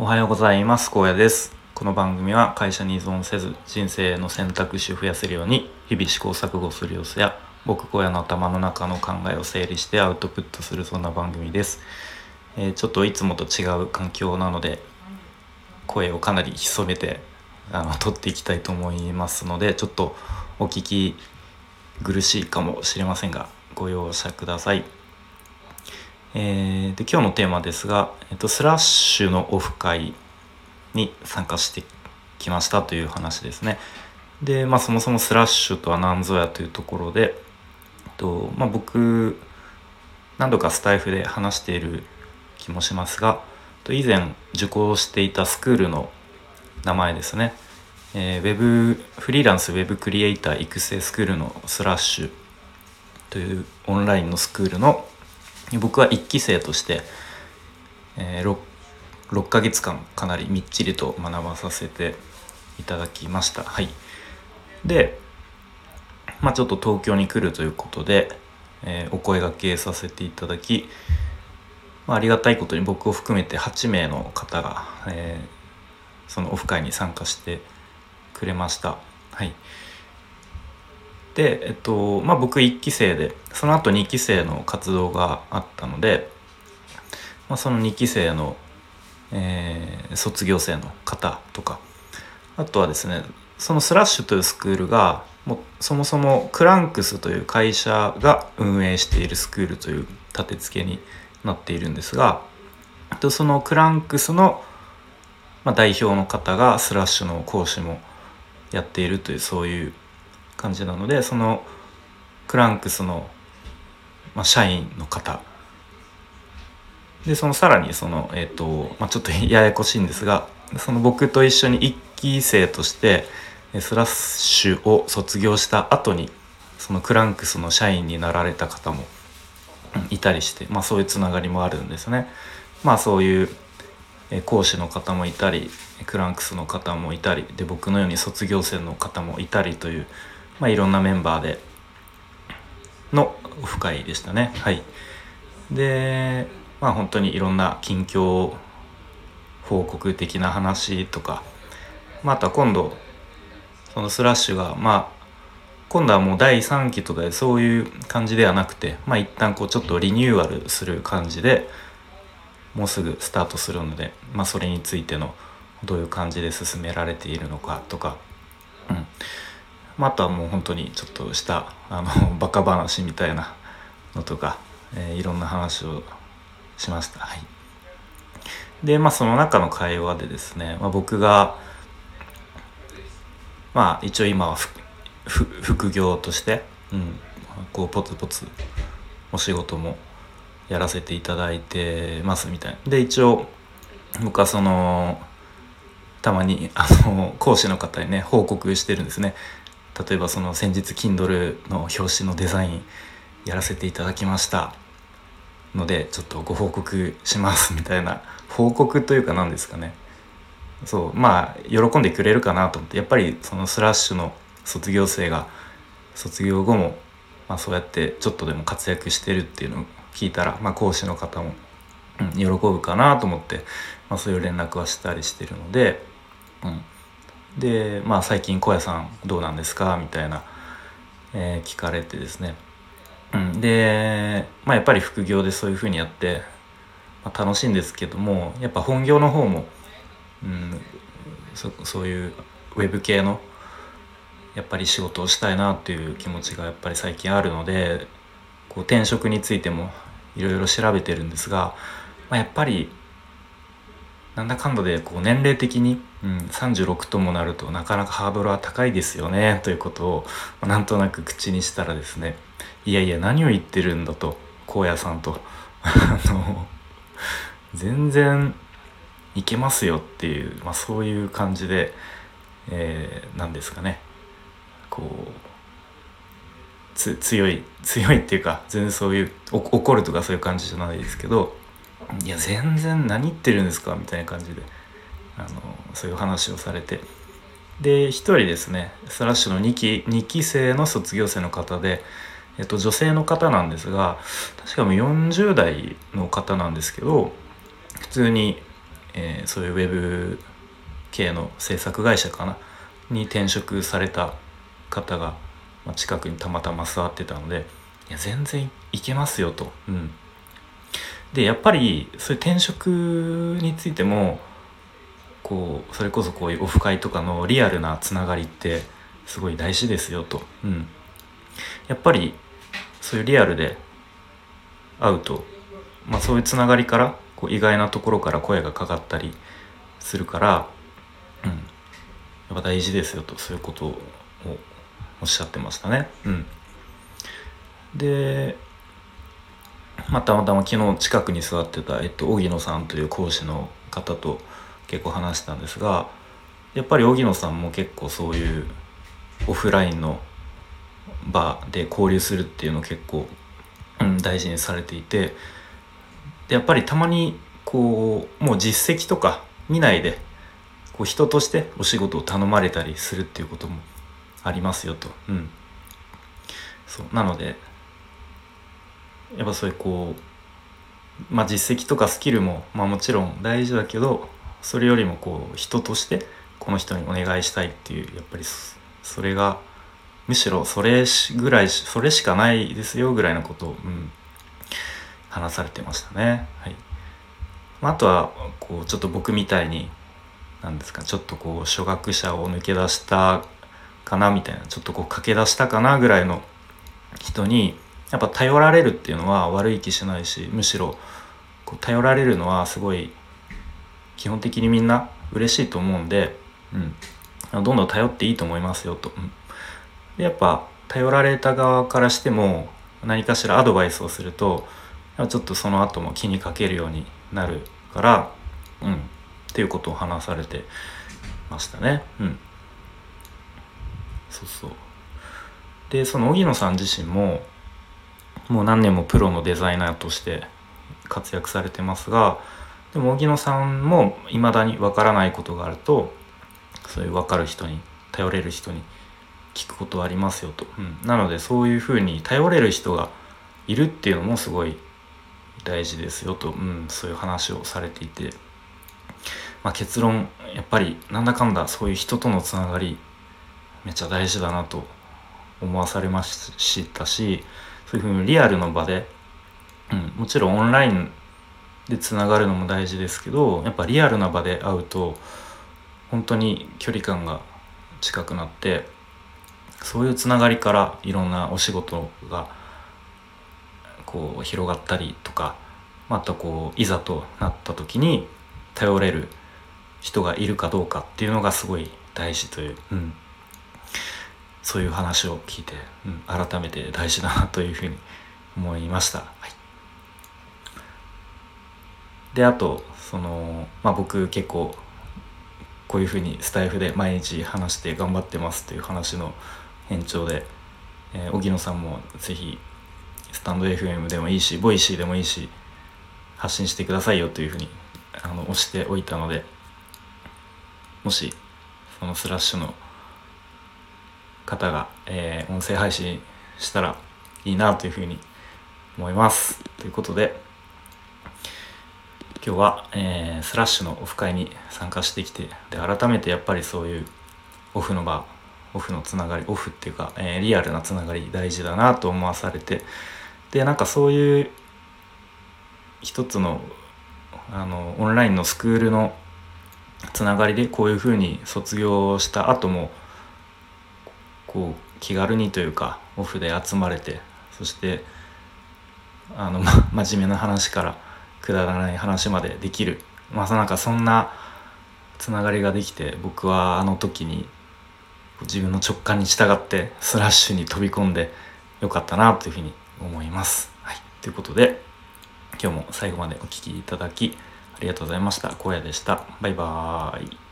おはようございます。高野です。この番組は会社に依存せず人生の選択肢を増やせるように日々試行錯誤する様子や僕荒野の頭の中の考えを整理してアウトプットするそんな番組です、えー、ちょっといつもと違う環境なので声をかなり潜めてあの撮っていきたいと思いますのでちょっとお聞き苦しいかもしれませんがご容赦ください。えー、で今日のテーマですが、えっと、スラッシュのオフ会に参加してきましたという話ですね。で、まあ、そもそもスラッシュとは何ぞやというところで、えっとまあ、僕何度かスタイフで話している気もしますが以前受講していたスクールの名前ですね、えー、ウェブフリーランスウェブクリエイター育成スクールのスラッシュというオンラインのスクールの僕は1期生として、えー、6, 6ヶ月間かなりみっちりと学ばさせていただきました。はい、で、まあ、ちょっと東京に来るということで、えー、お声がけさせていただき、まあ、ありがたいことに僕を含めて8名の方が、えー、そのオフ会に参加してくれました。はいで、えっとまあ、僕1期生でその後2期生の活動があったので、まあ、その2期生の、えー、卒業生の方とかあとはですねそのスラッシュというスクールがもうそもそもクランクスという会社が運営しているスクールという立て付けになっているんですがそのクランクスの、代表の方がスラッシュの講師もやっているというそういう感じなのでそのクランクスの、まあ、社員の方でそのさらにその、えーとまあ、ちょっと ややこしいんですがその僕と一緒に1期生としてスラッシュを卒業した後にそのクランクスの社員になられた方もいたりして、まあ、そういうつながりもあるんですね。まあそういう講師の方もいたりクランクスの方もいたりで僕のように卒業生の方もいたりというまあ、いろんなメンバーでのオフ会でしたね。はい。でまあ本当にいろんな近況報告的な話とかまた今度そのスラッシュがまあ今度はもう第3期とかでそういう感じではなくてまあ一旦こうちょっとリニューアルする感じでもうすぐスタートするのでまあそれについてのどういう感じで進められているのかとかうん。まあ、あとはもう本当にちょっとしたあの バカ話みたいなのとか、えー、いろんな話をしました。はい、でまあその中の会話でですね、まあ、僕がまあ一応今は副業として、うん、こうポツポツお仕事もやらせていただいてますみたいな。で一応僕はそのたまにあの講師の方にね報告してるんですね例えばその先日 Kindle の表紙のデザインやらせていただきました。のでちょっとご報告しますみたいな。報告というか何ですかね。そうまあ喜んでくれるかなと思って。やっぱりそのスラッシュの卒業生が卒業後も、まあ、そうやってちょっとでも活躍してるっていうのを聞いたら、まあ、講師の方も、うん、喜ぶかなと思って、まあ、そういう連絡はしたりしてるので、うん、でまあ最近小屋さんどうなんですか？みたいな、えー、聞かれてですね、うん、で、まあ、やっぱり副業でそういうふうにやって、まあ、楽しいんですけどもやっぱ本業の方も、うん、そそういうウェブ系のやっぱり仕事をしたいなっていう気持ちがやっぱり最近あるのでこう転職についてもいろいろ調べてるんですが、まあ、やっぱりなんだかんだでこう年齢的に、うん、36ともなるとなかなかハードルは高いですよねということをまなんとなく口にしたらですねいやいや何を言ってるんだと荒野さんと。あの全然いけますよっていう、まあ、そういう感じで、えー、何ですかね。こう強い強いっていうか全然そういう怒るとかそういう感じじゃないですけどいや全然何言ってるんですかみたいな感じであのそういう話をされてで1人ですねスラッシュの2期 ,2 期生の卒業生の方で、えっと、女性の方なんですが確かもう40代の方なんですけど普通に、えー、そういうウェブ系の制作会社かなに転職された方が、ま、近くにたまたま座ってたのでいや全然いけますよと。うん、でやっぱりそういう転職についてもこうそれこそこういうオフ会とかのリアルなつながりってすごい大事ですよと。うん、やっぱりそういうリアルで会うと、まあ、そういうつながりからこう意外なところから声がかかったりするから、うん、やっぱ大事ですよとそういうことをおっしゃってましたね。うん、で、まあ、たまたま昨日近くに座ってた、えっと、荻野さんという講師の方と結構話したんですがやっぱり荻野さんも結構そういうオフラインの場で交流するっていうのを結構、うん、大事にされていてでやっぱりたまにこうもう実績とか見ないでこう人としてお仕事を頼まれたりするっていうこともありますよと。うん、そうなのでやっぱそういうこうまあ実績とかスキルも、まあ、もちろん大事だけどそれよりもこう人としてこの人にお願いしたいっていうやっぱりそれがむしろそれぐらいそれしかないですよぐらいのことを、うん、話されてましたね。はいまあ、あとはこうちょっと僕みたいに何ですかちょっとこう初学者を抜け出したかなみたいなちょっとこう駆け出したかなぐらいの人にやっぱ頼られるっていうのは悪い気しないしむしろこう頼られるのはすごい基本的にみんな嬉しいと思うんで、うん、どんどん頼っていいと思いますよと。でやっぱ頼られた側からしても何かしらアドバイスをするとちょっとその後も気にかけるようになるからうん。っていうことを話されてましたね。うん。そうそう。でその荻野さん自身ももう何年もプロのデザイナーとして活躍されてますがでも荻野さんもいまだにわからないことがあるとそういう分かる人に頼れる人に聞くことはありますよと、うん、なのでそういうふうに頼れる人がいるっていうのもすごい大事ですよと、うん、そういう話をされていて、まあ、結論やっぱりなんだかんだそういう人とのつながりめっちゃ大事だなと思わされましたしそういうふうにリアルの場で、うん、もちろんオンラインでつながるのも大事ですけどやっぱリアルな場で会うと本当に距離感が近くなってそういうつながりからいろんなお仕事がこう広がったりとかまたこういざとなった時に頼れる人がいるかどうかっていうのがすごい大事という、うん、そういう話を聞いて、うん、改めて大事だなというふうに思いました。はい、であとその、まあ、僕結構こういうふうにスタイフで毎日話して頑張ってますという話の延長で、えー、荻野さんも是非スタンド FM でもいいし Voicy でもいいし発信してくださいよというふうにあの押しておいたのでもしそのスラッシュの方が、えー、音声配信したらいいなというふうに思います。ということで今日は、えー、スラッシュのオフ会に参加してきてで改めてやっぱりそういうオフの場オフのつながりオフっていうか、えー、リアルなつながり大事だなと思わされてでなんかそういう一つのあのオンラインのスクールのつながりでこういうふうに卒業した後もこう気軽にというかオフで集まれてそしてあの、ま、真面目な話からくだらない話までできるまさなんかそんなつながりができて僕はあの時に自分の直感に従ってスラッシュに飛び込んでよかったなというふうに思います。はい、ということで今日も最後までお聴きいただきありがとうございました。荒野でした。バイバーイ。